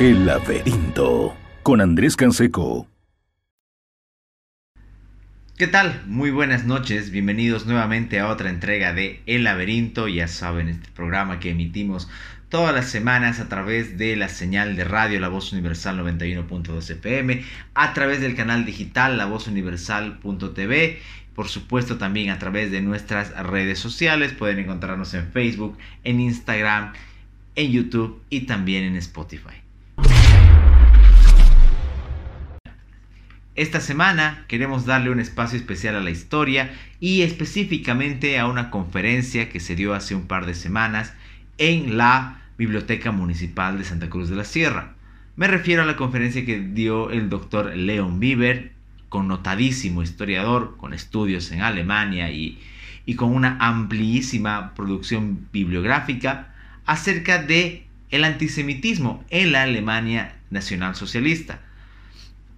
El laberinto con Andrés Canseco. ¿Qué tal? Muy buenas noches, bienvenidos nuevamente a otra entrega de El laberinto, ya saben, este programa que emitimos todas las semanas a través de la señal de radio La Voz Universal 91.2 FM, a través del canal digital La Voz Universal.tv, por supuesto también a través de nuestras redes sociales, pueden encontrarnos en Facebook, en Instagram, en YouTube y también en Spotify. Esta semana queremos darle un espacio especial a la historia y específicamente a una conferencia que se dio hace un par de semanas en la Biblioteca Municipal de Santa Cruz de la Sierra. Me refiero a la conferencia que dio el doctor Leon Bieber, connotadísimo historiador con estudios en Alemania y, con una amplísima producción bibliográfica acerca de el antisemitismo en la Alemania nacionalsocialista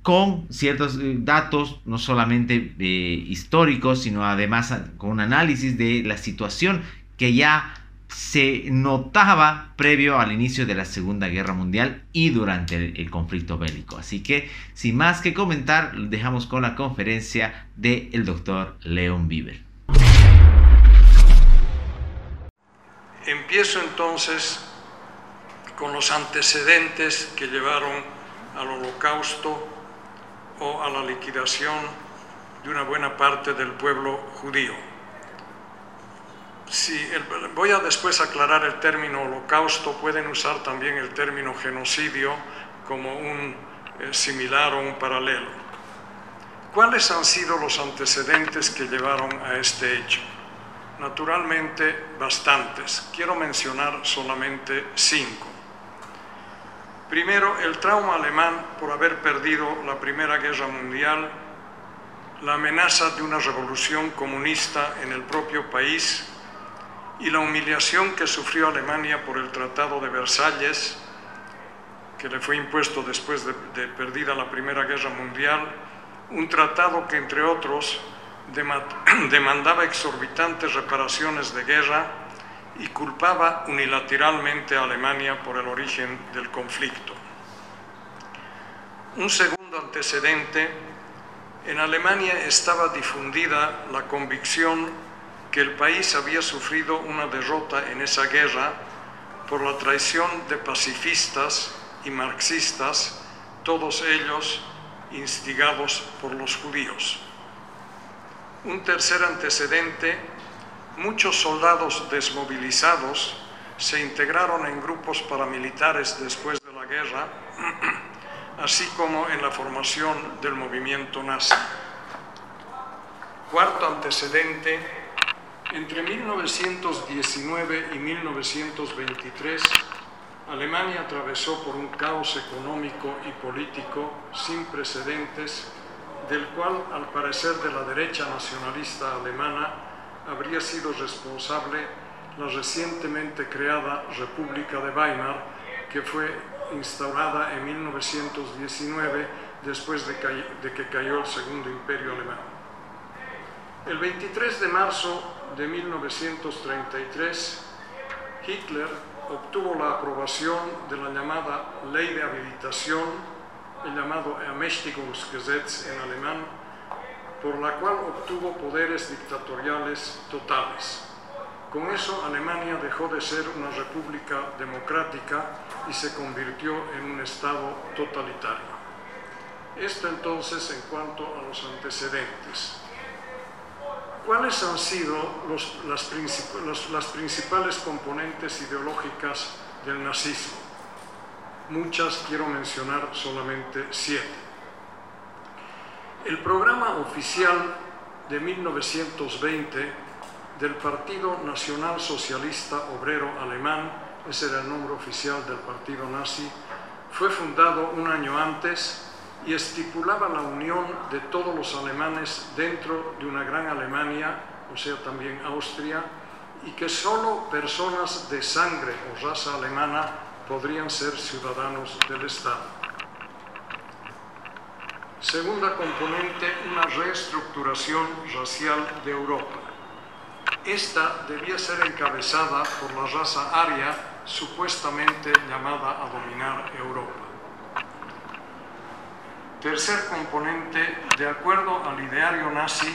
con ciertos eh, datos, no solamente eh, históricos, sino además con un análisis de la situación que ya se notaba previo al inicio de la Segunda Guerra Mundial y durante el, conflicto bélico. Así que, sin más que comentar, dejamos con la conferencia del doctor Leon Bieber. Empiezo entonces con los antecedentes que llevaron al holocausto o a la liquidación de una buena parte del pueblo judío. Si voy a después aclarar el término holocausto, pueden usar también el término genocidio como un eh, similar o un paralelo. ¿Cuáles han sido los antecedentes que llevaron a este hecho? Naturalmente, bastantes. Quiero mencionar solamente cinco. Primero, el trauma alemán por haber perdido la Primera Guerra Mundial, la amenaza de una revolución comunista en el propio país y la humillación que sufrió Alemania por el Tratado de Versalles, que le fue impuesto después de, perdida la Primera Guerra Mundial, un tratado que, entre otros, demandaba exorbitantes reparaciones de guerra y culpaba unilateralmente a Alemania por el origen del conflicto. Un segundo antecedente, en Alemania estaba difundida la convicción que el país había sufrido una derrota en esa guerra por la traición de pacifistas y marxistas, todos ellos instigados por los judíos. Un tercer antecedente muchos soldados desmovilizados se integraron en grupos paramilitares después de la guerra, así como en la formación del movimiento nazi. Cuarto antecedente, entre 1919 y 1923, Alemania atravesó por un caos económico y político sin precedentes, del cual, al parecer de la derecha nacionalista alemana, habría sido responsable la recientemente creada República de Weimar, que fue instaurada en 1919 después de, que cayó el Segundo Imperio Alemán. El 23 de marzo de 1933, Hitler obtuvo la aprobación de la llamada Ley de Habilitación, el llamado Ermächtigungsgesetz en alemán, por la cual obtuvo poderes dictatoriales totales. Con eso Alemania dejó de ser una república democrática y se convirtió en un Estado totalitario. Esto entonces en cuanto a los antecedentes. ¿Cuáles han sido las, principales componentes ideológicas del nazismo? Muchas quiero mencionar solamente siete. El programa oficial de 1920 del Partido Nacional Socialista Obrero Alemán, ese era el nombre oficial del partido nazi, fue fundado un año antes y estipulaba la unión de todos los alemanes dentro de una gran Alemania, o sea, también Austria, y que solo personas de sangre o raza alemana podrían ser ciudadanos del Estado. Segunda componente, una reestructuración racial de Europa. Esta debía ser encabezada por la raza aria supuestamente llamada a dominar Europa. Tercer componente, de acuerdo al ideario nazi,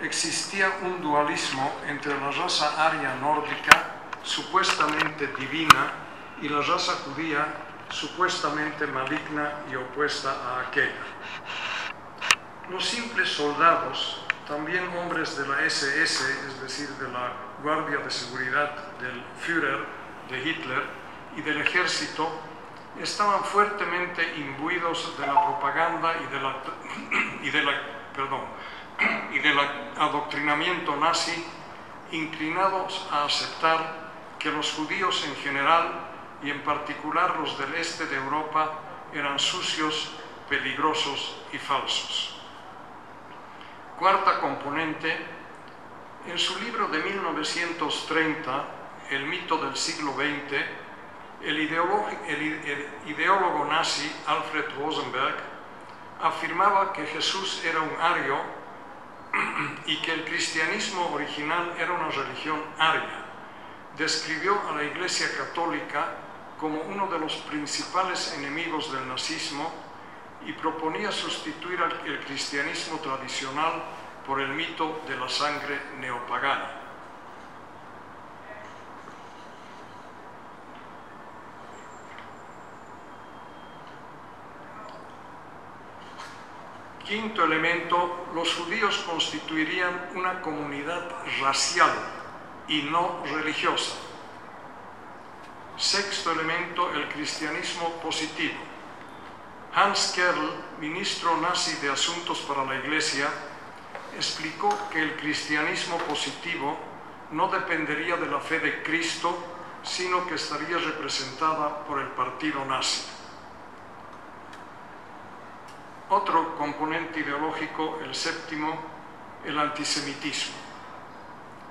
existía un dualismo entre la raza aria nórdica, supuestamente divina, y la raza judía, supuestamente maligna y opuesta a aquella. Los simples soldados, también hombres de la SS, es decir, de la Guardia de Seguridad del Führer, de Hitler, y del ejército, estaban fuertemente imbuidos de la propaganda y, del adoctrinamiento nazi, inclinados a aceptar que los judíos en general y en particular los del este de Europa eran sucios, peligrosos y falsos. Cuarta componente, en su libro de 1930, El mito del siglo XX, el ideólogo, nazi Alfred Rosenberg afirmaba que Jesús era un ario y que el cristianismo original era una religión aria. Describió a la Iglesia Católica como uno de los principales enemigos del nazismo y proponía sustituir el cristianismo tradicional por el mito de la sangre neopagana. Quinto elemento, los judíos constituirían una comunidad racial y no religiosa. Sexto elemento, el cristianismo positivo. Hans Kerl, ministro nazi de Asuntos para la Iglesia, explicó que el cristianismo positivo no dependería de la fe de Cristo, sino que estaría representada por el partido nazi. Otro componente ideológico, el séptimo, el antisemitismo.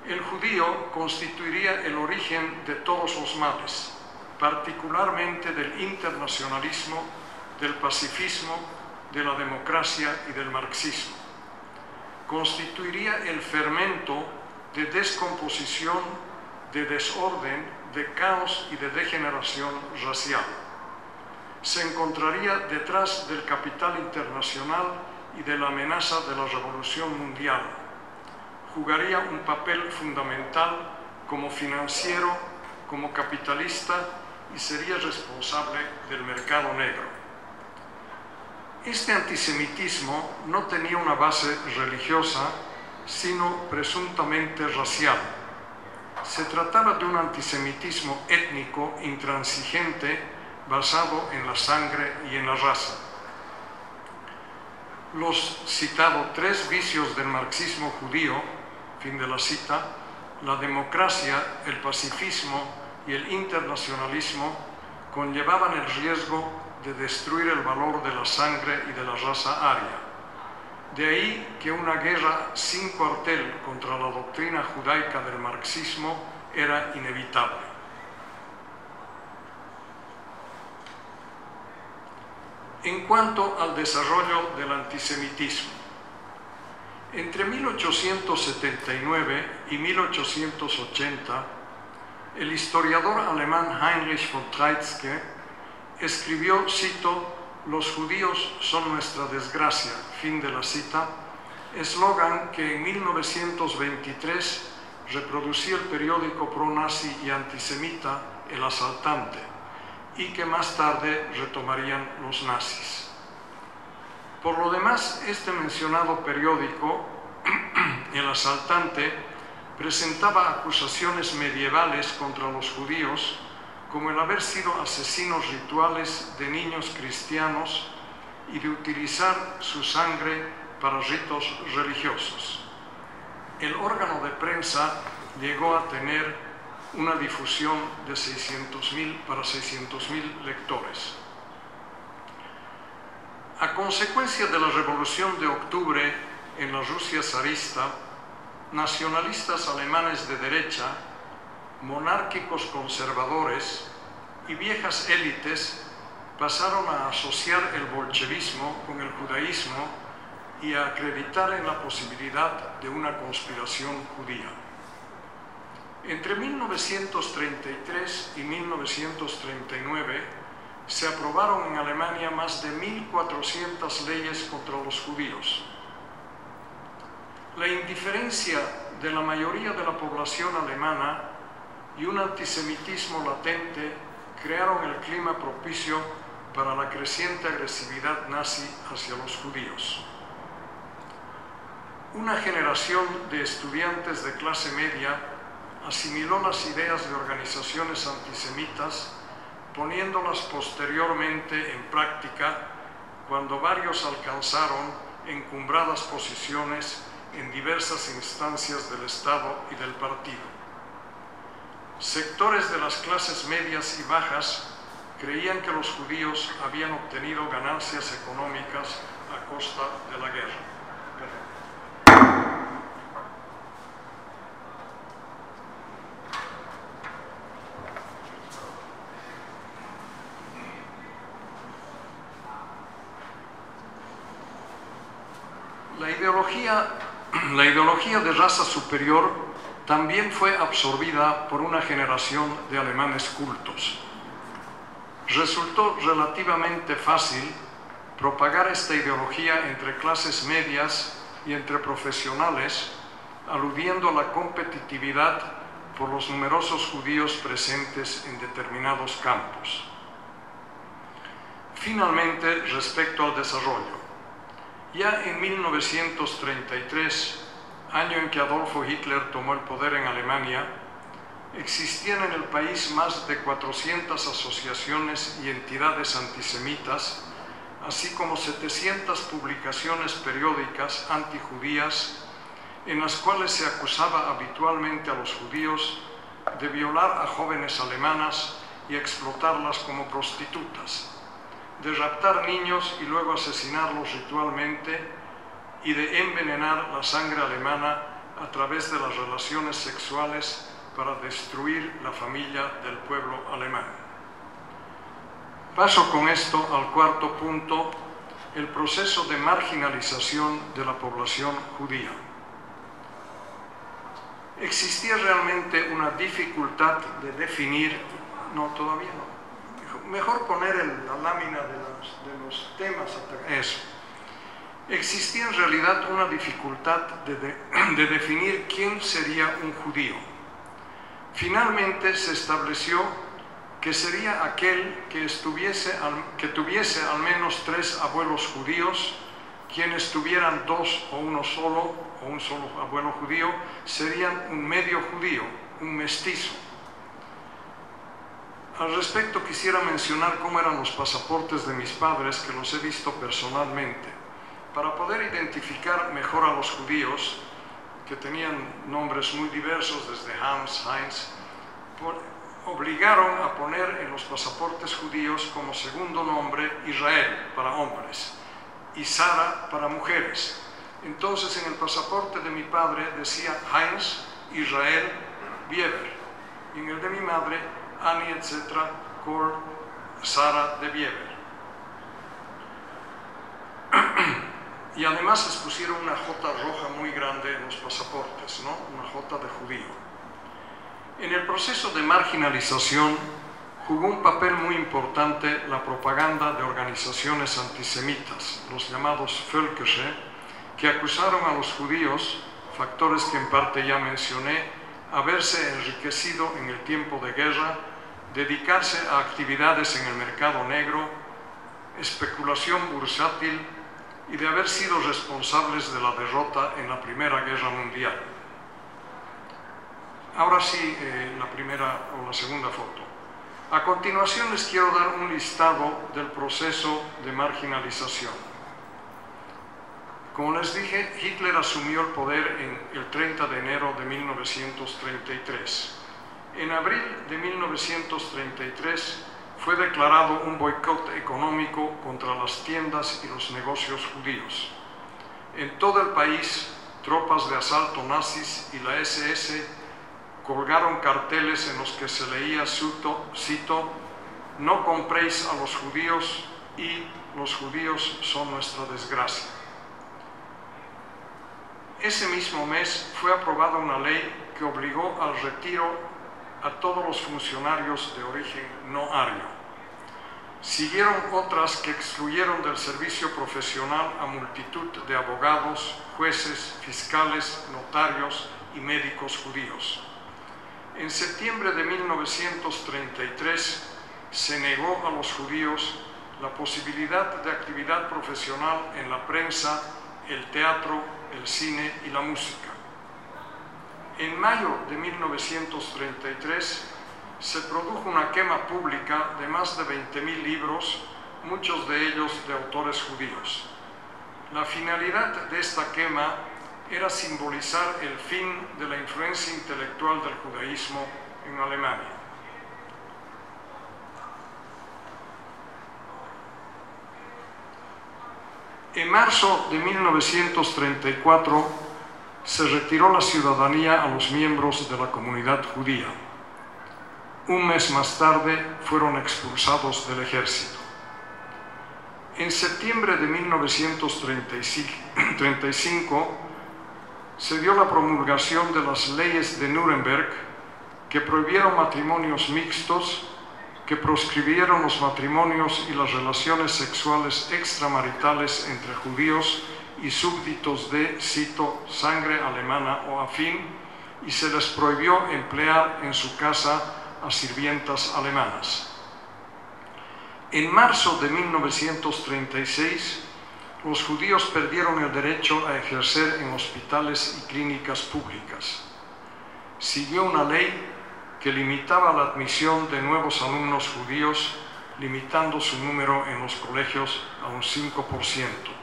El judío constituiría el origen de todos los males, particularmente del internacionalismo, del pacifismo, de la democracia y del marxismo. Constituiría el fermento de descomposición, de desorden, de caos y de degeneración racial se encontraría detrás del capital internacional y de la amenaza de la revolución mundial. Jugaría un papel fundamental como financiero, como capitalista y sería responsable del mercado negro. Este antisemitismo no tenía una base religiosa, sino presuntamente racial. Se trataba de un antisemitismo étnico intransigente basado en la sangre y en la raza. Los citados tres vicios del marxismo judío, fin de la cita, la democracia, el pacifismo y el internacionalismo conllevaban el riesgo de destruir el valor de la sangre y de la raza aria. De ahí que una guerra sin cuartel contra la doctrina judaica del marxismo era inevitable. En cuanto al desarrollo del antisemitismo, entre 1879 y 1880, el historiador alemán Heinrich von Treitschke escribió, cito, Los judíos son nuestra desgracia, fin de la cita, eslogan que en 1923 reproducía el periódico pro-nazi y antisemita El Asaltante y que más tarde retomarían los nazis. Por lo demás, este mencionado periódico, El Asaltante, presentaba acusaciones medievales contra los judíos como el haber sido asesinos rituales de niños cristianos y de utilizar su sangre para ritos religiosos. El órgano de prensa llegó a tener una difusión de 600.000 para 600.000 lectores. A consecuencia de la Revolución de Octubre en la Rusia zarista, nacionalistas alemanes de derecha, monárquicos conservadores y viejas élites pasaron a asociar el bolchevismo con el judaísmo y a acreditar en la posibilidad de una conspiración judía. Entre 1933 y 1939 se aprobaron en Alemania más de 1.400 leyes contra los judíos. La indiferencia de la mayoría de la población alemana y un antisemitismo latente crearon el clima propicio para la creciente agresividad nazi hacia los judíos. Una generación de estudiantes de clase media asimiló las ideas de organizaciones antisemitas, poniéndolas posteriormente en práctica cuando varios alcanzaron encumbradas posiciones en diversas instancias del Estado y del partido. Sectores de las clases medias y bajas creían que los judíos habían obtenido ganancias económicas a costa de la guerra. La ideología, la ideología de raza superior también fue absorbida por una generación de alemanes cultos. Resultó relativamente fácil propagar esta ideología entre clases medias y entre profesionales, aludiendo a la competitividad por los numerosos judíos presentes en determinados campos. Finalmente, respecto al desarrollo. Ya en 1933, año en que Adolfo Hitler tomó el poder en Alemania, existían en el país más de 400 asociaciones y entidades antisemitas, así como 700 publicaciones periódicas antijudías en las cuales se acusaba habitualmente a los judíos de violar a jóvenes alemanas y explotarlas como prostitutas, de raptar niños y luego asesinarlos ritualmente y de envenenar la sangre alemana a través de las relaciones sexuales para destruir la familia del pueblo alemán. Paso con esto al cuarto punto, el proceso de marginalización de la población judía. Existía realmente una dificultad de definir, no todavía no, mejor poner la lámina de los, temas, eso. Existía en realidad una dificultad de, de, de definir quién sería un judío. Finalmente se estableció que sería aquel que, que tuviese al menos tres abuelos judíos, quienes tuvieran dos o uno solo, o un solo abuelo judío, serían un medio judío, un mestizo. Al respecto quisiera mencionar cómo eran los pasaportes de mis padres, que los he visto personalmente. Para poder identificar mejor a los judíos, que tenían nombres muy diversos, desde Hans, Heinz, por, obligaron a poner en los pasaportes judíos como segundo nombre Israel para hombres y Sara para mujeres. Entonces en el pasaporte de mi padre decía Heinz Israel Bieber y en el de mi madre Annie, etc., Cor Sara de Bieber. y además les pusieron una J roja muy grande en los pasaportes, ¿no? Una J de judío. En el proceso de marginalización jugó un papel muy importante la propaganda de organizaciones antisemitas, los llamados Völkische, que acusaron a los judíos, factores que en parte ya mencioné, haberse enriquecido en el tiempo de guerra, dedicarse a actividades en el mercado negro, especulación bursátil y de haber sido responsables de la derrota en la Primera Guerra Mundial. Ahora sí, eh, la primera o la segunda foto. A continuación les quiero dar un listado del proceso de marginalización. Como les dije, Hitler asumió el poder el 30 de enero de 1933. En abril de 1933 fue declarado un boicot económico contra las tiendas y los negocios judíos. En todo el país, tropas de asalto nazis y la SS colgaron carteles en los que se leía, cito, cito, no compréis a los judíos y los judíos son nuestra desgracia. Ese mismo mes fue aprobada una ley que obligó al retiro a todos los funcionarios de origen no ario. Siguieron otras que excluyeron del servicio profesional a multitud de abogados, jueces, fiscales, notarios y médicos judíos. En septiembre de 1933 se negó a los judíos la posibilidad de actividad profesional en la prensa, el teatro, el cine y la música. En mayo de 1933 se produjo una quema pública de más de 20.000 libros, muchos de ellos de autores judíos. La finalidad de esta quema era simbolizar el fin de la influencia intelectual del judaísmo en Alemania. En marzo de 1934 se retiró la ciudadanía a los miembros de la comunidad judía. Un mes más tarde fueron expulsados del ejército. En septiembre de 1935 se dio la promulgación de las leyes de Nuremberg que prohibieron matrimonios mixtos, que proscribieron los matrimonios y las relaciones sexuales extramaritales entre judíos y súbditos de, cito, sangre alemana o afín, y se les prohibió emplear en su casa a sirvientas alemanas. En marzo de 1936, los judíos perdieron el derecho a ejercer en hospitales y clínicas públicas. Siguió una ley que limitaba la admisión de nuevos alumnos judíos, limitando su número en los colegios a un 5%.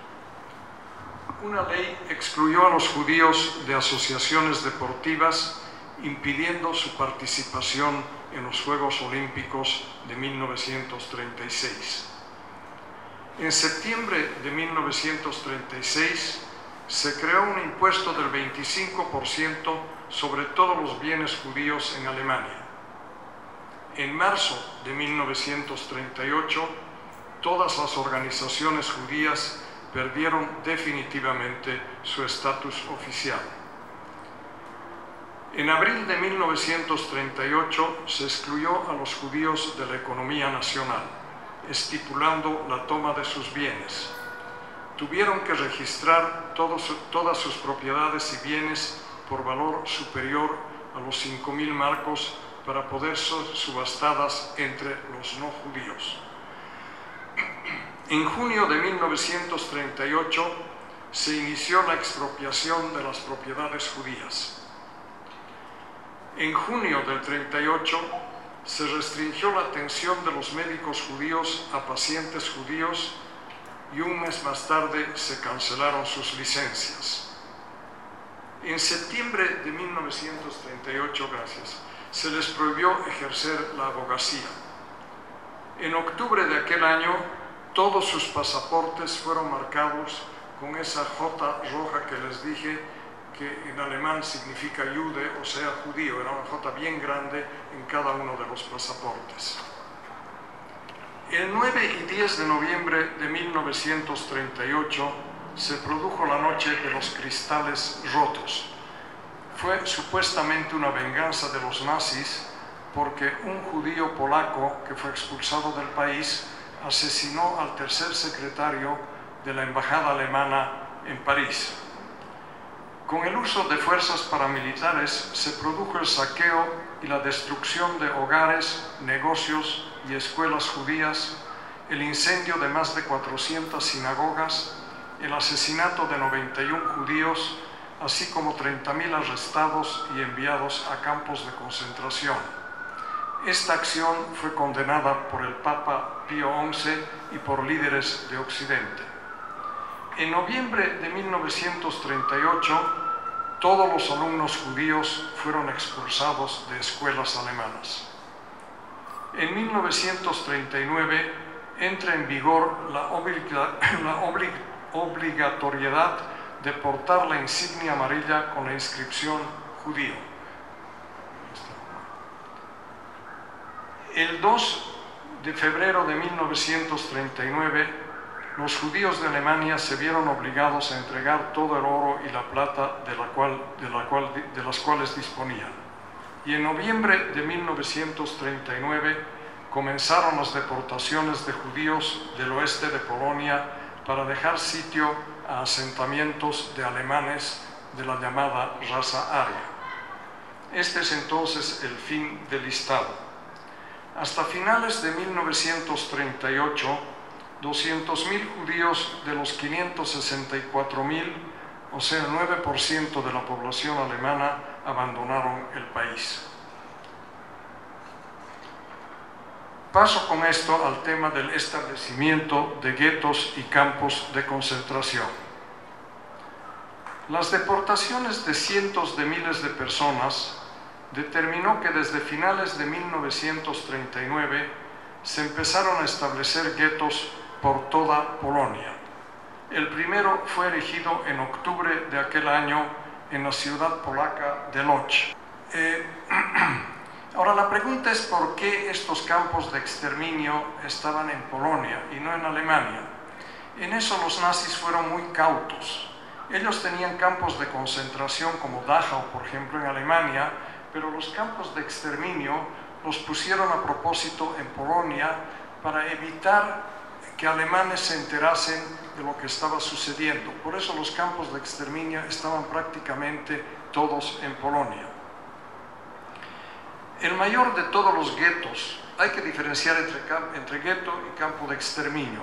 Una ley excluyó a los judíos de asociaciones deportivas, impidiendo su participación en los Juegos Olímpicos de 1936. En septiembre de 1936 se creó un impuesto del 25% sobre todos los bienes judíos en Alemania. En marzo de 1938, todas las organizaciones judías perdieron definitivamente su estatus oficial. En abril de 1938 se excluyó a los judíos de la economía nacional, estipulando la toma de sus bienes. Tuvieron que registrar todas sus propiedades y bienes por valor superior a los 5.000 marcos para poder ser subastadas entre los no judíos. En junio de 1938 se inició la expropiación de las propiedades judías. En junio del 38 se restringió la atención de los médicos judíos a pacientes judíos y un mes más tarde se cancelaron sus licencias. En septiembre de 1938, gracias, se les prohibió ejercer la abogacía. En octubre de aquel año, todos sus pasaportes fueron marcados con esa J roja que les dije que en alemán significa jude, o sea, judío, era una J bien grande en cada uno de los pasaportes. El 9 y 10 de noviembre de 1938 se produjo la noche de los cristales rotos. Fue supuestamente una venganza de los nazis porque un judío polaco que fue expulsado del país asesinó al tercer secretario de la embajada alemana en París. Con el uso de fuerzas paramilitares se produjo el saqueo y la destrucción de hogares, negocios y escuelas judías, el incendio de más de 400 sinagogas, el asesinato de 91 judíos, así como 30.000 arrestados y enviados a campos de concentración. Esta acción fue condenada por el Papa Pío XI y por líderes de Occidente. En noviembre de 1938, todos los alumnos judíos fueron expulsados de escuelas alemanas. En 1939 entra en vigor la, obligatoriedad de portar la insignia amarilla con la inscripción judío. El 2 de febrero de 1939 los judíos de Alemania se vieron obligados a entregar todo el oro y la plata de, las cuales disponían. Y en noviembre de 1939 comenzaron las deportaciones de judíos del oeste de Polonia para dejar sitio a asentamientos de alemanes de la llamada raza aria. Este es entonces el fin del listado. Hasta finales de 1938, 200.000 judíos de los 564.000, o sea, 9% de la población alemana, abandonaron el país. Paso con esto al tema del establecimiento de guetos y campos de concentración. Las deportaciones de cientos de miles de personas determinó que desde finales de 1939 se empezaron a establecer guetos por toda Polonia. El primero fue erigido en octubre de aquel año en la ciudad polaca de Lodz. Eh, ahora la pregunta es por qué estos campos de exterminio estaban en Polonia y no en Alemania. En eso los nazis fueron muy cautos. Ellos tenían campos de concentración como Dachau, por ejemplo, en Alemania, pero los campos de exterminio los pusieron a propósito en Polonia para evitar que alemanes se enterasen de lo que estaba sucediendo. Por eso los campos de exterminio estaban prácticamente todos en Polonia. El mayor de todos los guetos, hay que diferenciar entre, entre gueto y campo de exterminio.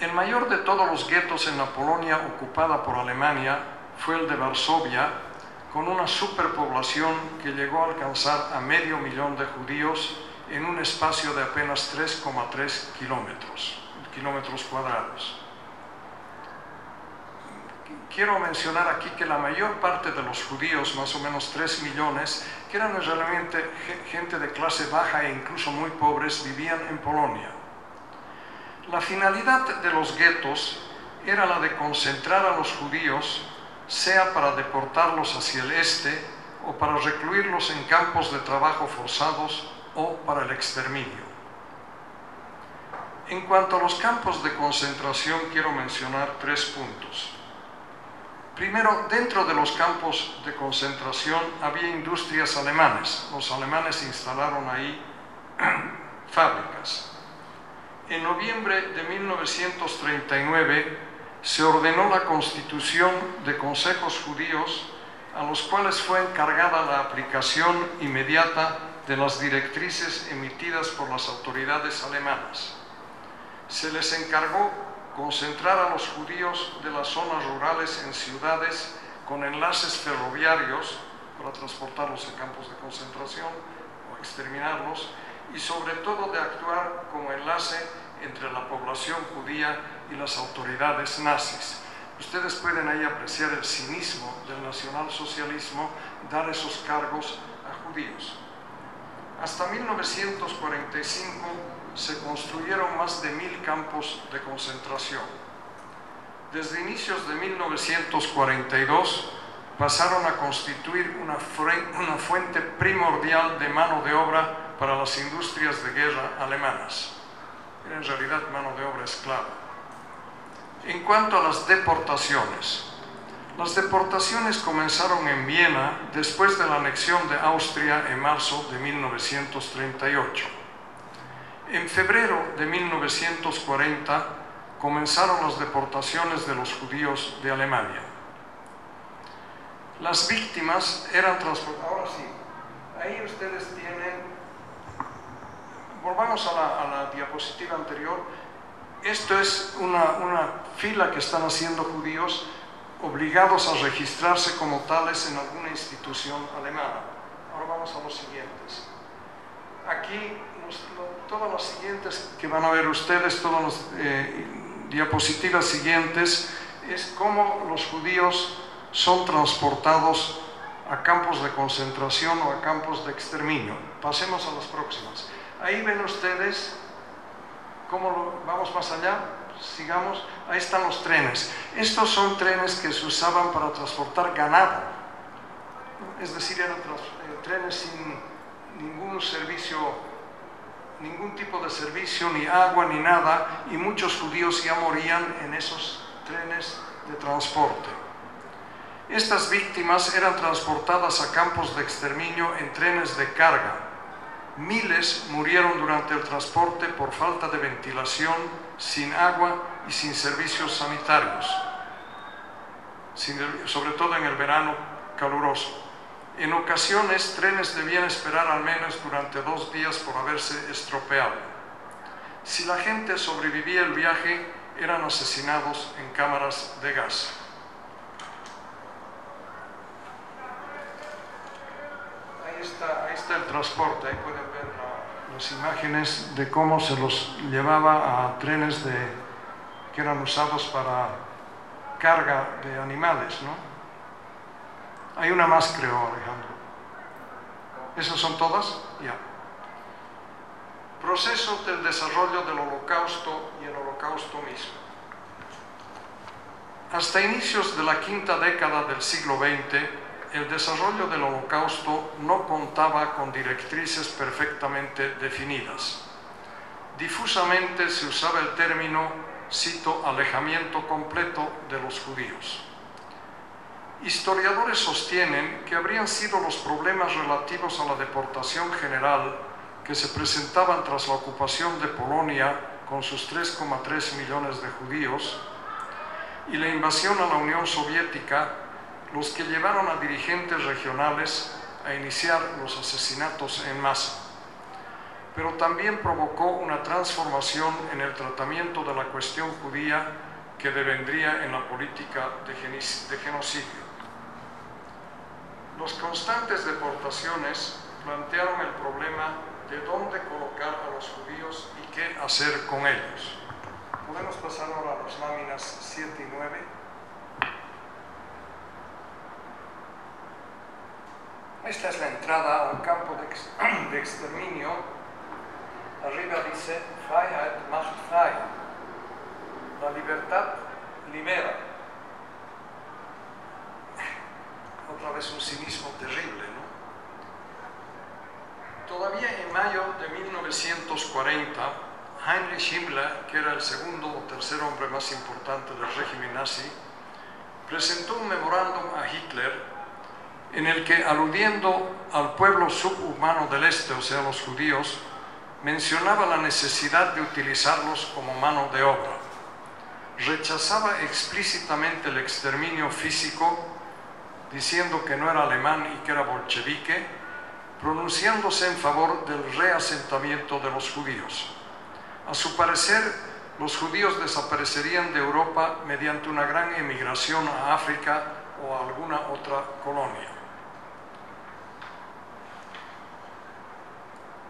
El mayor de todos los guetos en la Polonia ocupada por Alemania fue el de Varsovia, con una superpoblación que llegó a alcanzar a medio millón de judíos en un espacio de apenas 3,3 kilómetros, cuadrados. Quiero mencionar aquí que la mayor parte de los judíos, más o menos 3 millones, que eran realmente gente de clase baja e incluso muy pobres, vivían en Polonia. La finalidad de los guetos era la de concentrar a los judíos sea para deportarlos hacia el este o para recluirlos en campos de trabajo forzados o para el exterminio. En cuanto a los campos de concentración, quiero mencionar tres puntos. Primero, dentro de los campos de concentración había industrias alemanes. Los alemanes instalaron ahí fábricas. En noviembre de 1939, se ordenó la constitución de consejos judíos a los cuales fue encargada la aplicación inmediata de las directrices emitidas por las autoridades alemanas. Se les encargó concentrar a los judíos de las zonas rurales en ciudades con enlaces ferroviarios para transportarlos a campos de concentración o exterminarlos y sobre todo de actuar como enlace entre la población judía y las autoridades nazis. Ustedes pueden ahí apreciar el cinismo del nacionalsocialismo dar esos cargos a judíos. Hasta 1945 se construyeron más de mil campos de concentración. Desde inicios de 1942 pasaron a constituir una, una fuente primordial de mano de obra para las industrias de guerra alemanas. Era en realidad mano de obra esclava. En cuanto a las deportaciones, las deportaciones comenzaron en Viena después de la anexión de Austria en marzo de 1938. En febrero de 1940 comenzaron las deportaciones de los judíos de Alemania. Las víctimas eran transportadas. Ahora sí, ahí ustedes tienen. Volvamos a la, a la diapositiva anterior esto es una, fila que están haciendo judíos obligados a registrarse como tales en alguna institución alemana. Ahora vamos a los siguientes. Aquí, todas las siguientes que van a ver ustedes, todas las eh, diapositivas siguientes, es cómo los judíos son transportados a campos de concentración o a campos de exterminio. Pasemos a las próximas. Ahí ven ustedes ¿Cómo vamos más allá? Sigamos. Ahí están los trenes. Estos son trenes que se usaban para transportar ganado. Es decir, eran eh, trenes sin ningún servicio, ningún tipo de servicio, ni agua, ni nada. Y muchos judíos ya morían en esos trenes de transporte. Estas víctimas eran transportadas a campos de exterminio en trenes de carga Miles murieron durante el transporte por falta de ventilación, sin agua y sin servicios sanitarios, sobre todo en el verano caluroso. En ocasiones, trenes debían esperar al menos durante dos días por haberse estropeado. Si la gente sobrevivía el viaje, eran asesinados en cámaras de gas. Ahí está, ahí está el transporte, ahí pueden ver las imágenes de cómo se los llevaba a trenes que eran usados para carga de animales. ¿no? Hay una más, creo, Alejandro. ¿Esas son todas? Ya. Proceso del desarrollo del holocausto y el holocausto mismo. Hasta inicios de la quinta década del siglo XX, el desarrollo del holocausto no contaba con directrices perfectamente definidas. Difusamente se usaba el término, cito, alejamiento completo de los judíos. Historiadores sostienen que habrían sido los problemas relativos a la deportación general que se presentaban tras la ocupación de Polonia con sus 3,3 millones de judíos y la invasión a la Unión Soviética los que llevaron a dirigentes regionales a iniciar los asesinatos en masa. Pero también provocó una transformación en el tratamiento de la cuestión judía que devendría en la política de genocidio. Los constantes deportaciones plantearon el problema de dónde colocar a los judíos y qué hacer con ellos. Podemos pasar ahora a las láminas 7 y 9. Esta es la entrada a un campo de, exterminio. Arriba dice Freiheit macht frei. La libertad libera. Otra vez un cinismo terrible, ¿no? Todavía en mayo de 1940, Heinrich Himmler, que era el segundo o tercer hombre más importante del régimen nazi, presentó un memorándum a Hitler en el que, aludiendo al pueblo subhumano del este, o sea, los judíos, mencionaba la necesidad de utilizarlos como mano de obra. Rechazaba explícitamente el exterminio físico, diciendo que no era alemán y que era bolchevique, pronunciándose en favor del reasentamiento de los judíos. A su parecer, los judíos desaparecerían de Europa mediante una gran emigración a África o a alguna otra colonia.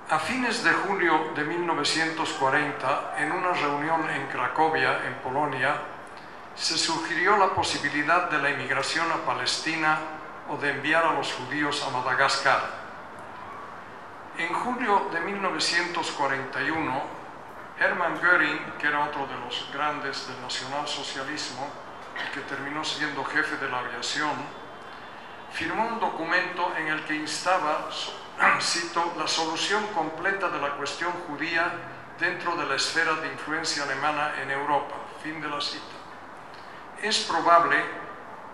A fines de julio de 1940, en una reunión en Cracovia, en Polonia, se sugirió la posibilidad de la emigración a Palestina o de enviar a los judíos a Madagascar. En julio de 1941, Hermann Göring, que era otro de los grandes del nacionalsocialismo y que terminó siendo jefe de la aviación, firmó un documento en el que instaba, cito, la solución completa de la cuestión judía dentro de la esfera de influencia alemana en Europa. Fin de la cita. Es probable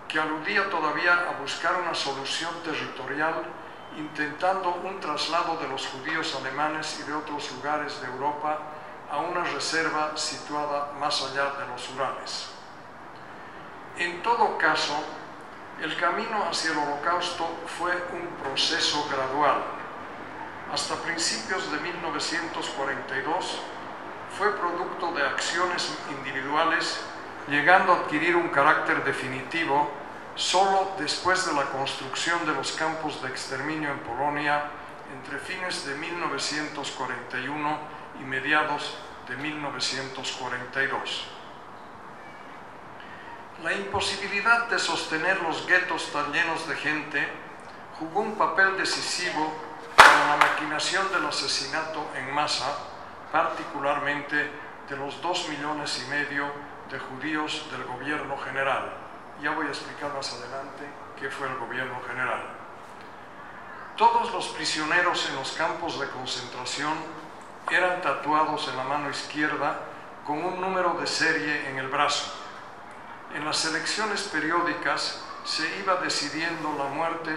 que aludía todavía a buscar una solución territorial intentando un traslado de los judíos alemanes y de otros lugares de Europa a una reserva situada más allá de los Urales. En todo caso, el camino hacia el holocausto fue un proceso gradual. Hasta principios de 1942 fue producto de acciones individuales, llegando a adquirir un carácter definitivo solo después de la construcción de los campos de exterminio en Polonia entre fines de 1941 y mediados de 1942. La imposibilidad de sostener los guetos tan llenos de gente jugó un papel decisivo para la maquinación del asesinato en masa, particularmente de los dos millones y medio de judíos del gobierno general. Ya voy a explicar más adelante qué fue el gobierno general. Todos los prisioneros en los campos de concentración eran tatuados en la mano izquierda con un número de serie en el brazo. En las elecciones periódicas se iba decidiendo la muerte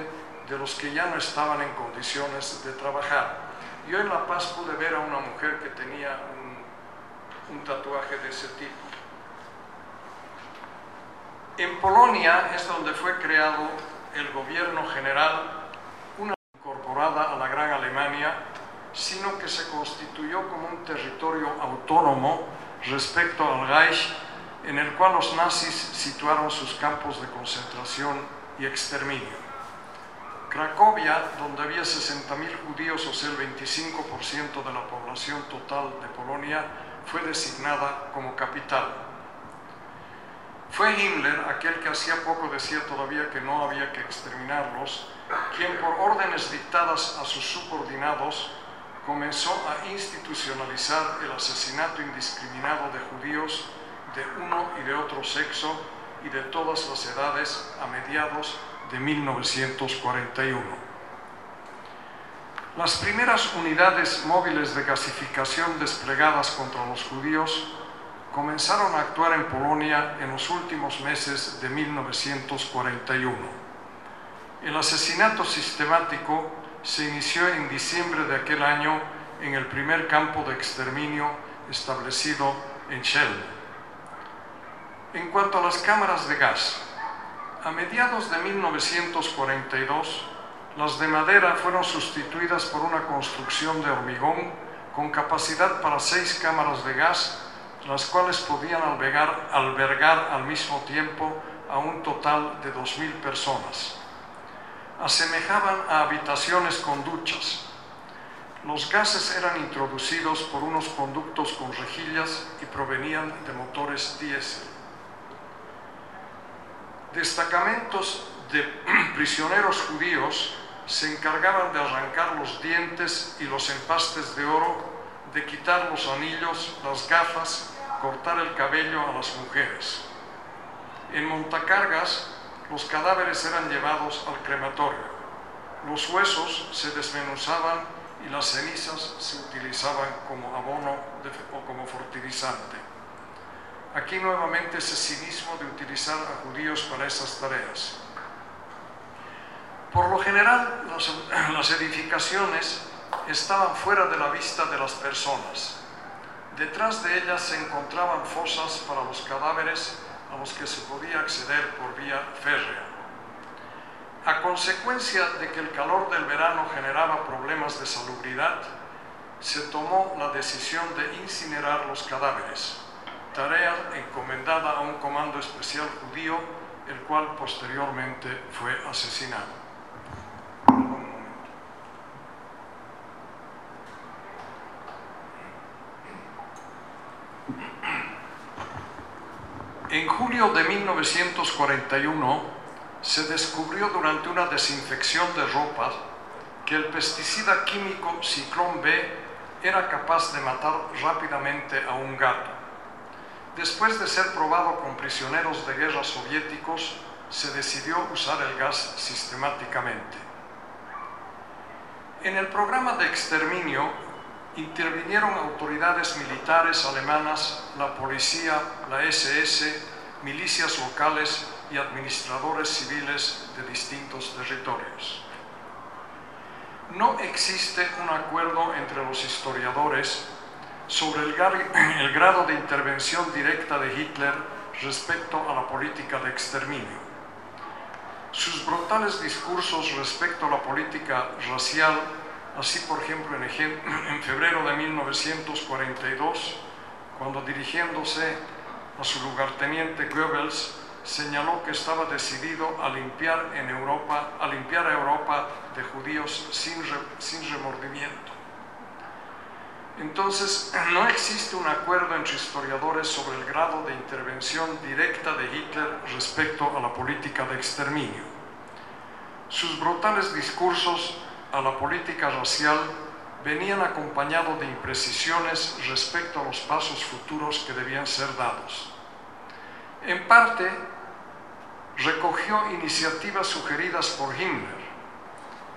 de los que ya no estaban en condiciones de trabajar. Yo en La Paz pude ver a una mujer que tenía un, tatuaje de ese tipo. En Polonia es donde fue creado el gobierno general, una incorporada a la Gran Alemania, sino que se constituyó como un territorio autónomo respecto al Reich, en el cual los nazis situaron sus campos de concentración y exterminio. Cracovia, donde había 60.000 judíos, o sea, el 25% de la población total de Polonia, fue designada como capital. Fue Himmler, aquel que hacía poco decía todavía que no había que exterminarlos, quien por órdenes dictadas a sus subordinados comenzó a institucionalizar el asesinato indiscriminado de judíos de uno y de otro sexo y de todas las edades a mediados de 1941. Las primeras unidades móviles de gasificación desplegadas contra los judíos comenzaron a actuar en Polonia en los últimos meses de 1941. El asesinato sistemático se inició en diciembre de aquel año en el primer campo de exterminio establecido en Shell. En cuanto a las cámaras de gas, a mediados de 1942, las de madera fueron sustituidas por una construcción de hormigón con capacidad para seis cámaras de gas las cuales podían albergar, al mismo tiempo a un total de 2.000 personas. Asemejaban a habitaciones con duchas. Los gases eran introducidos por unos conductos con rejillas y provenían de motores diésel. Destacamentos de prisioneros judíos se encargaban de arrancar los dientes y los empastes de oro, de quitar los anillos, las gafas cortar el cabello a las mujeres. En montacargas, los cadáveres eran llevados al crematorio. Los huesos se desmenuzaban y las cenizas se utilizaban como abono o como fertilizante. Aquí nuevamente ese cinismo de utilizar a judíos para esas tareas. Por lo general, las, las edificaciones estaban fuera de la vista de las personas Detrás de ellas se encontraban fosas para los cadáveres a los que se podía acceder por vía férrea. A consecuencia de que el calor del verano generaba problemas de salubridad, se tomó la decisión de incinerar los cadáveres, tarea encomendada a un comando especial judío, el cual posteriormente fue asesinado. En julio de 1941 se descubrió durante una desinfección de ropas que el pesticida químico Ciclón B era capaz de matar rápidamente a un gato. Después de ser probado con prisioneros de guerra soviéticos, se decidió usar el gas sistemáticamente. En el programa de exterminio intervinieron autoridades militares alemanas, la policía, la SS, milicias locales y administradores civiles de distintos territorios. No existe un acuerdo entre los historiadores sobre el, grado de intervención directa de Hitler respecto a la política de exterminio. Sus brutales discursos respecto a la política racial Así, por ejemplo, en, febrero de 1942, cuando dirigiéndose a su lugarteniente Goebbels, señaló que estaba decidido a limpiar, en Europa, a, limpiar Europa de judíos sin remordimiento. Entonces, no existe un acuerdo entre historiadores sobre el grado de intervención directa de Hitler respecto a la política de exterminio. Sus brutales discursos a la política racial venían acompañados de imprecisiones respecto a los pasos futuros que debían ser dados. En parte, recogió iniciativas sugeridas por Himmler.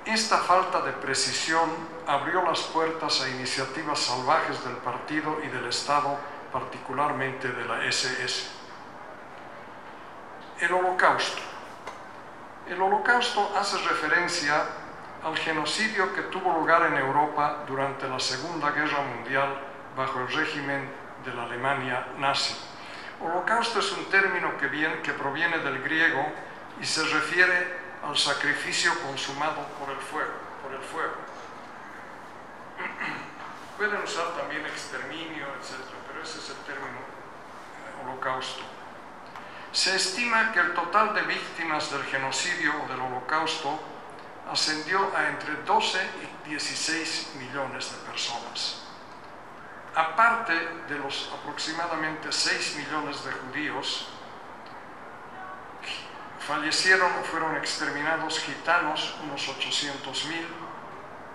Esta falta de precisión abrió las puertas a iniciativas salvajes del partido y del Estado, particularmente de la SS. El holocausto. El holocausto hace referencia al genocidio que tuvo lugar en Europa durante la Segunda Guerra Mundial bajo el régimen de la Alemania nazi. Holocausto es un término que, que proviene del griego y se refiere al sacrificio consumado por el fuego. Por el fuego. Pueden usar también exterminio, etc., pero ese es el término eh, holocausto. Se estima que el total de víctimas del genocidio o del holocausto ascendió a entre 12 y 16 millones de personas. Aparte de los aproximadamente 6 millones de judíos, fallecieron o fueron exterminados gitanos, unos 800.000,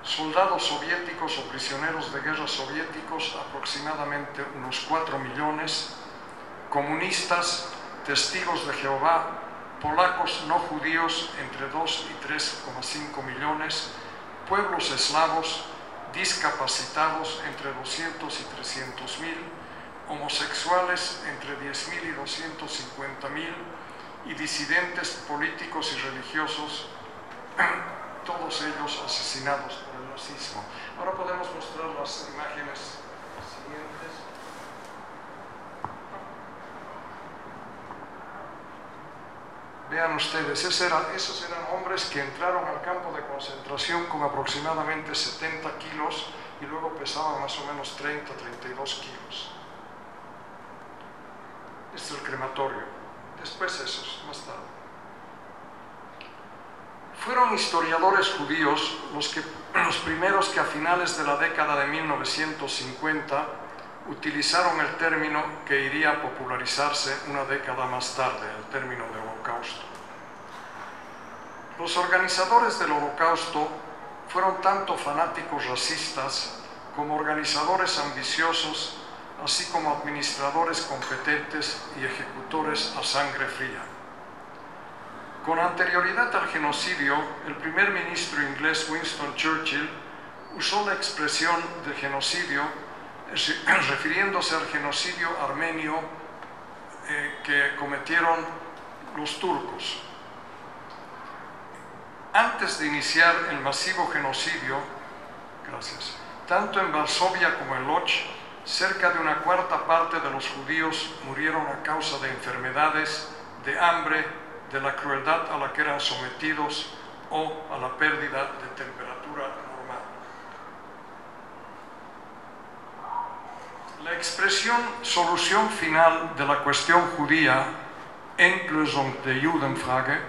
soldados soviéticos o prisioneros de guerra soviéticos, aproximadamente unos 4 millones, comunistas, testigos de Jehová, polacos no judíos entre 2 y 3,5 millones, pueblos eslavos, discapacitados entre 200 y 300 mil, homosexuales entre 10 mil y 250 mil y disidentes políticos y religiosos, todos ellos asesinados por el nazismo. Ahora podemos mostrar las imágenes siguientes. Vean ustedes, esos eran hombres que entraron al campo de concentración con aproximadamente 70 kilos y luego pesaban más o menos 30, 32 kilos. Este es el crematorio. Después esos, más tarde. Fueron historiadores judíos los, que, los primeros que a finales de la década de 1950 utilizaron el término que iría a popularizarse una década más tarde, el término de holocausto. Los organizadores del holocausto fueron tanto fanáticos racistas como organizadores ambiciosos, así como administradores competentes y ejecutores a sangre fría. Con anterioridad al genocidio, el primer ministro inglés Winston Churchill usó la expresión de genocidio refiriéndose al genocidio armenio eh, que cometieron los turcos. Antes de iniciar el masivo genocidio, gracias, tanto en Varsovia como en Lodz, cerca de una cuarta parte de los judíos murieron a causa de enfermedades, de hambre, de la crueldad a la que eran sometidos o a la pérdida de temperatura La expresión solución final de la cuestión judía, Endlösung der Judenfrage,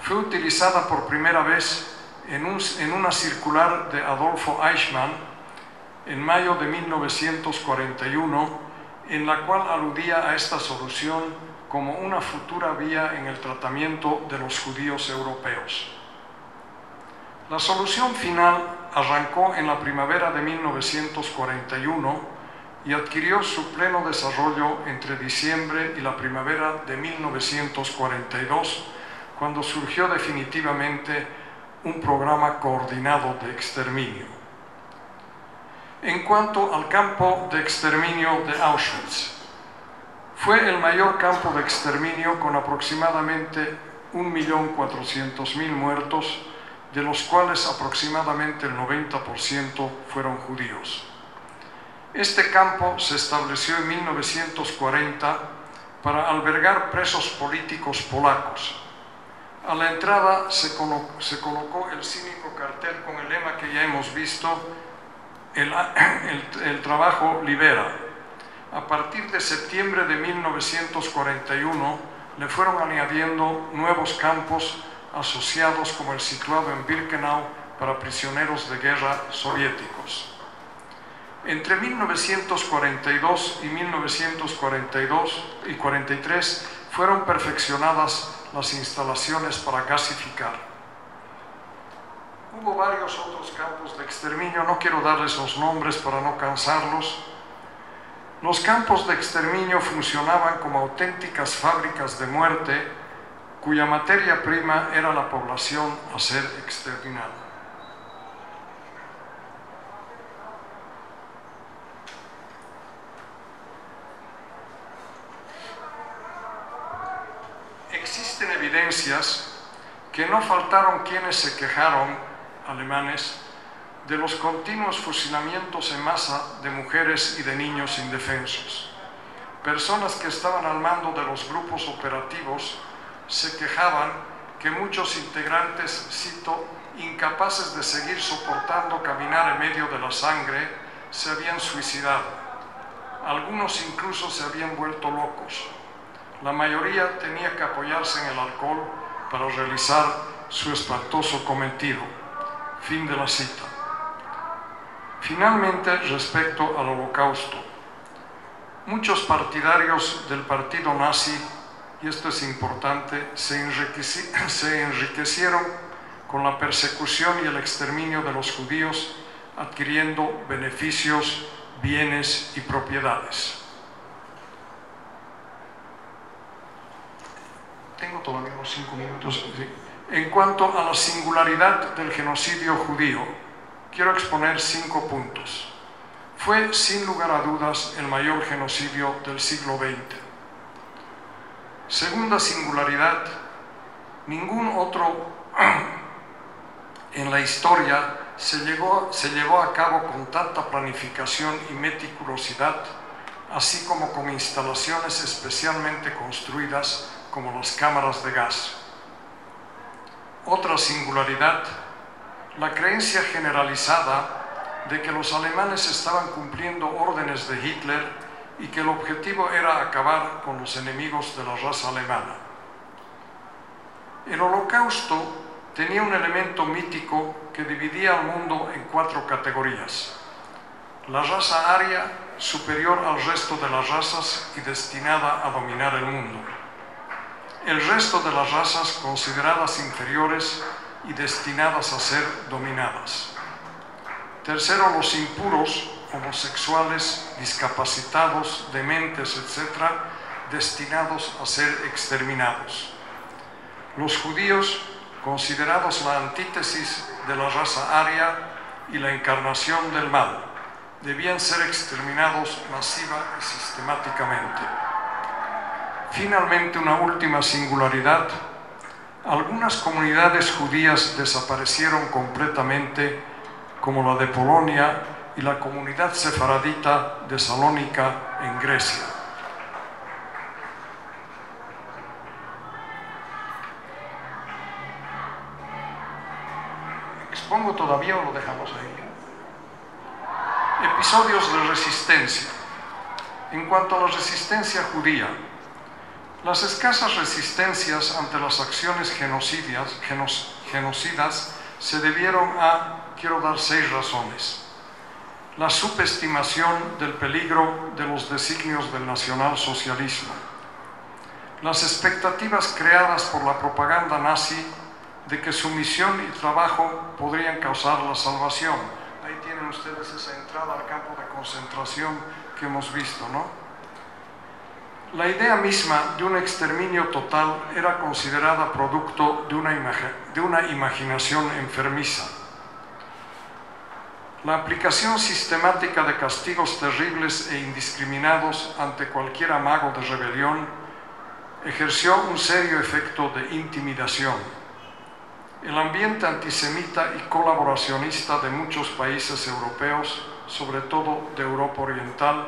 fue utilizada por primera vez en, en una circular de Adolfo Eichmann en mayo de 1941, en la cual aludía a esta solución como una futura vía en el tratamiento de los judíos europeos. La solución final arrancó en la primavera de 1941 y adquirió su pleno desarrollo entre diciembre y la primavera de 1942, cuando surgió definitivamente un programa coordinado de exterminio. En cuanto al campo de exterminio de Auschwitz, fue el mayor campo de exterminio con aproximadamente 1.400.000 muertos, de los cuales aproximadamente el 90% fueron judíos. Este campo se estableció en 1940 para albergar presos políticos polacos. A la entrada se, colocó el cínico cartel con el lema que ya hemos visto, el, trabajo libera. A partir de septiembre de 1941 le fueron añadiendo nuevos campos asociados como el situado en Birkenau para prisioneros de guerra soviéticos. Entre 1942 y 1942 y 43 fueron perfeccionadas las instalaciones para gasificar. Hubo varios otros campos de exterminio, no quiero darles los nombres para no cansarlos. Los campos de exterminio funcionaban como auténticas fábricas de muerte cuya materia prima era la población a ser exterminada. evidencias que no faltaron quienes se quejaron alemanes de los continuos fusilamientos en masa de mujeres y de niños indefensos. Personas que estaban al mando de los grupos operativos se quejaban que muchos integrantes, cito, incapaces de seguir soportando caminar en medio de la sangre, se habían suicidado. Algunos incluso se habían vuelto locos. La mayoría tenía que apoyarse en el alcohol para realizar su espantoso cometido. Fin de la cita. Finalmente, respecto al holocausto, muchos partidarios del partido nazi, y esto es importante, se, enriquecieron con la persecución y el exterminio de los judíos, adquiriendo beneficios, bienes y propiedades. Tengo todavía unos cinco minutos. En cuanto a la singularidad del genocidio judío, quiero exponer cinco puntos. Fue, sin lugar a dudas, el mayor genocidio del siglo XX. Segunda singularidad, ningún otro en la historia se, se llevó a cabo con tanta planificación y meticulosidad, así como con instalaciones especialmente construidas como las cámaras de gas. Otra singularidad, la creencia generalizada de que los alemanes estaban cumpliendo órdenes de Hitler y que el objetivo era acabar con los enemigos de la raza alemana. El holocausto tenía un elemento mítico que dividía al mundo en cuatro categorías. La raza aria, superior al resto de las razas y destinada a dominar el mundo. El resto de las razas consideradas inferiores y destinadas a ser dominadas. Tercero, los impuros, homosexuales, discapacitados, dementes, etc., destinados a ser exterminados. Los judíos, considerados la antítesis de la raza aria y la encarnación del mal, debían ser exterminados masiva y sistemáticamente. Finalmente, una última singularidad algunas comunidades judías desaparecieron completamente, como la de Polonia y la comunidad sefaradita de Salónica en Grecia. ¿Expongo todavía o lo dejamos ahí? Episodios de resistencia. En cuanto a la resistencia judía, las escasas resistencias ante las acciones genocidas se debieron a, quiero dar seis razones. La subestimación del peligro de los designios del nacionalsocialismo. Las expectativas creadas por la propaganda nazi de que su misión y trabajo podrían causar la salvación. Ahí tienen ustedes esa entrada al campo de concentración que hemos visto, ¿no? La idea misma de un exterminio total era considerada producto de una, imaginación enfermiza. La aplicación sistemática de castigos terribles e indiscriminados ante cualquier amago de rebelión ejerció un serio efecto de intimidación. El ambiente antisemita y colaboracionista de muchos países europeos, sobre todo de Europa Oriental,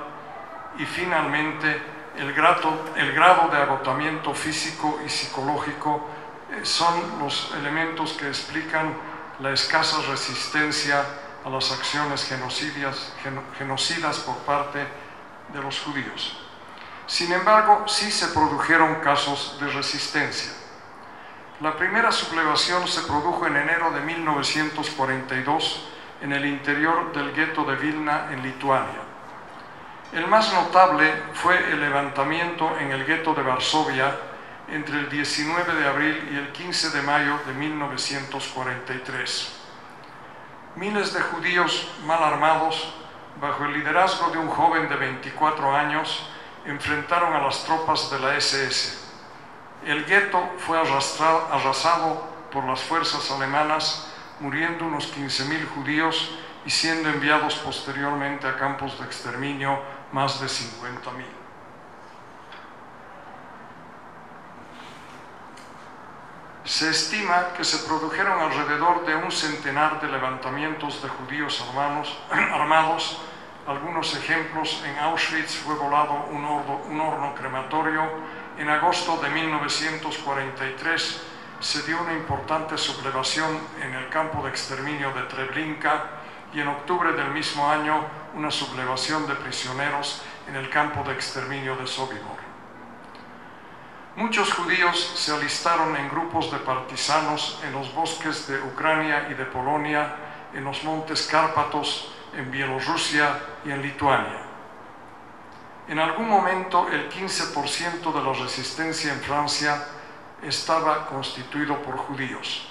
y finalmente el grado, de agotamiento físico y psicológico eh, son los elementos que explican la escasa resistencia a las acciones genocidas, genocidas por parte de los judíos. Sin embargo, sí se produjeron casos de resistencia. La primera sublevación se produjo en enero de 1942 en el interior del gueto de Vilna, en Lituania. El más notable fue el levantamiento en el gueto de Varsovia entre el 19 de abril y el 15 de mayo de 1943. Miles de judíos mal armados, bajo el liderazgo de un joven de 24 años, enfrentaron a las tropas de la SS. El gueto fue arrasado por las fuerzas alemanas, muriendo unos 15.000 judíos y siendo enviados posteriormente a campos de exterminio más de 50 mil. Se estima que se produjeron alrededor de un centenar de levantamientos de judíos armados, armados. Algunos ejemplos, en Auschwitz fue volado un, un horno crematorio. En agosto de 1943 se dio una importante sublevación en el campo de exterminio de Treblinka y en octubre del mismo año una sublevación de prisioneros en el campo de exterminio de Sobibor. Muchos judíos se alistaron en grupos de partisanos en los bosques de Ucrania y de Polonia, en los montes Cárpatos, en Bielorrusia y en Lituania. En algún momento el 15% de la resistencia en Francia estaba constituido por judíos.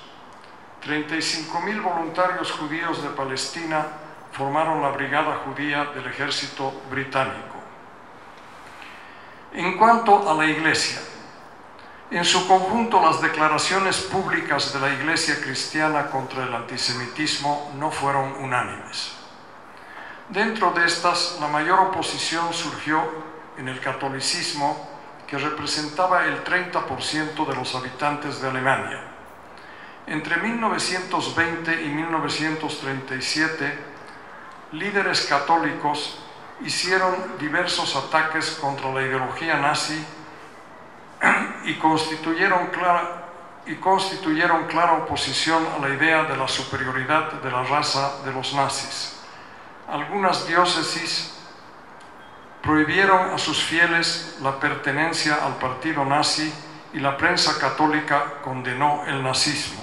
35.000 voluntarios judíos de Palestina formaron la Brigada Judía del Ejército Británico. En cuanto a la Iglesia, en su conjunto, las declaraciones públicas de la Iglesia cristiana contra el antisemitismo no fueron unánimes. Dentro de estas, la mayor oposición surgió en el catolicismo, que representaba el 30% de los habitantes de Alemania. Entre 1920 y 1937, líderes católicos hicieron diversos ataques contra la ideología nazi y constituyeron clara, y constituyeron clara oposición a la idea de la superioridad de la raza de los nazis. Algunas diócesis prohibieron a sus fieles la pertenencia al partido nazi y la prensa católica condenó el nazismo.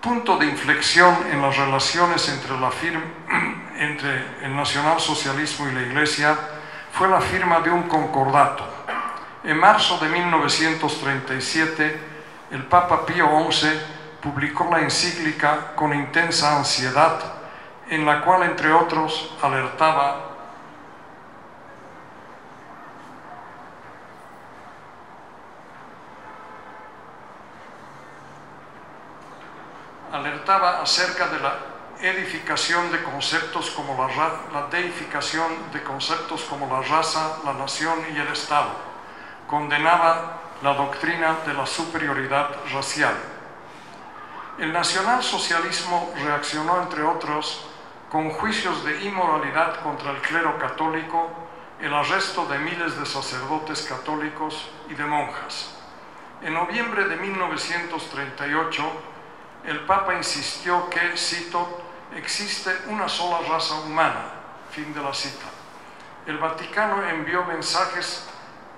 Punto de inflexión en las relaciones entre, la firma, entre el nacionalsocialismo y la Iglesia fue la firma de un concordato. En marzo de 1937, el Papa Pío XI publicó la encíclica con intensa ansiedad, en la cual, entre otros, alertaba alertaba acerca de la edificación de conceptos como la, deificación de conceptos como la raza, la nación y el Estado condenaba la doctrina de la superioridad racial. El nacionalsocialismo reaccionó, entre otros, con juicios de inmoralidad contra el clero católico, el arresto de miles de sacerdotes católicos y de monjas. En noviembre de 1938, el Papa insistió que, cito, existe una sola raza humana, fin de la cita. El Vaticano envió mensajes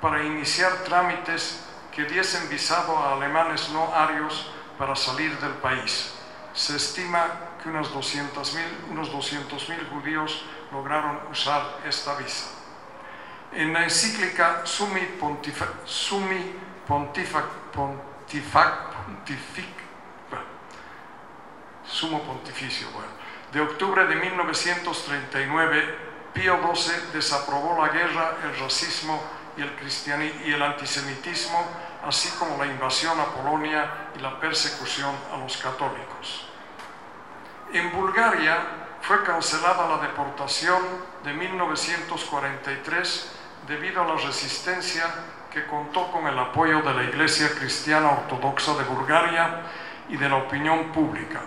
para iniciar trámites que diesen visado a alemanes no arios para salir del país. Se estima que unos 200.000 unos 200 judíos lograron usar esta visa. En la encíclica Sumi, Pontific, Sumi Pontifac, Pontifac, Pontific, Sumo Pontificio, bueno, de octubre de 1939, Pío XII desaprobó la guerra, el racismo y el, y el antisemitismo, así como la invasión a Polonia y la persecución a los católicos. En Bulgaria fue cancelada la deportación de 1943 debido a la resistencia que contó con el apoyo de la Iglesia Cristiana Ortodoxa de Bulgaria y de la opinión pública.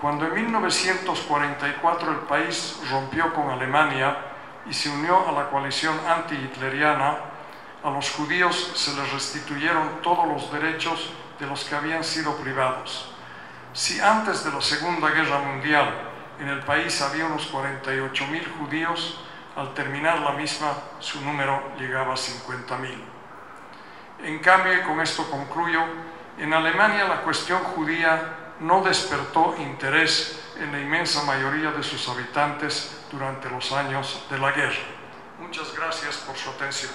Cuando en 1944 el país rompió con Alemania, y se unió a la coalición anti-hitleriana, a los judíos se les restituyeron todos los derechos de los que habían sido privados. Si antes de la Segunda Guerra Mundial en el país había unos 48.000 judíos, al terminar la misma su número llegaba a 50.000. En cambio, y con esto concluyo, en Alemania la cuestión judía no despertó interés en la inmensa mayoría de sus habitantes durante los años de la guerra. Muchas gracias por su atención.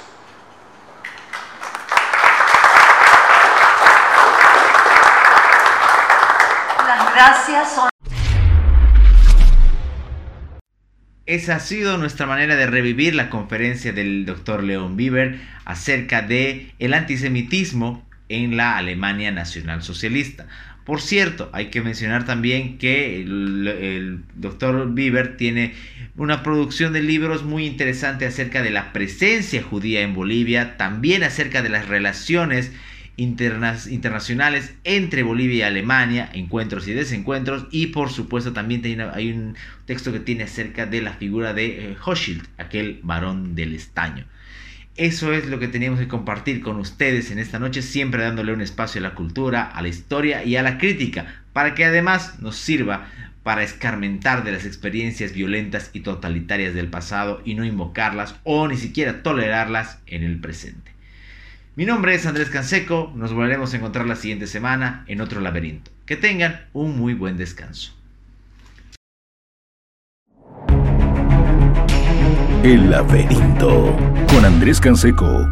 Las gracias son... Esa ha sido nuestra manera de revivir la conferencia del doctor León Bieber acerca de el antisemitismo en la Alemania Nacional Socialista. Por cierto, hay que mencionar también que el, doctor Bieber tiene una producción de libros muy interesante acerca de la presencia judía en Bolivia, también acerca de las relaciones internacionales entre Bolivia y Alemania, encuentros y desencuentros, y por supuesto también hay un texto que tiene acerca de la figura de eh, Hochschild, aquel varón del estaño. Eso es lo que teníamos que compartir con ustedes en esta noche, siempre dándole un espacio a la cultura, a la historia y a la crítica, para que además nos sirva para escarmentar de las experiencias violentas y totalitarias del pasado y no invocarlas o ni siquiera tolerarlas en el presente. Mi nombre es Andrés Canseco, nos volveremos a encontrar la siguiente semana en otro laberinto. Que tengan un muy buen descanso. El laberinto con Andrés Canseco